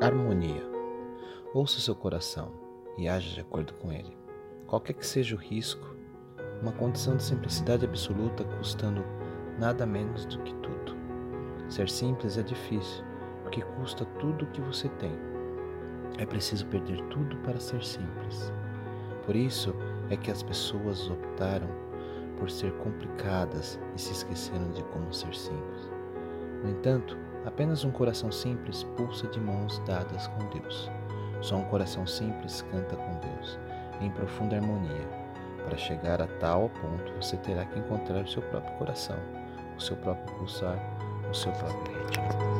Harmonia. Ouça seu coração e haja de acordo com ele. Qualquer que seja o risco, uma condição de simplicidade absoluta custando nada menos do que tudo. Ser simples é difícil, porque custa tudo o que você tem. É preciso perder tudo para ser simples. Por isso é que as pessoas optaram por ser complicadas e se esqueceram de como ser simples. No entanto, apenas um coração simples pulsa de mãos dadas com Deus. Só um coração simples canta com Deus, em profunda harmonia. Para chegar a tal ponto, você terá que encontrar o seu próprio coração, o seu próprio pulsar, o seu próprio ritmo.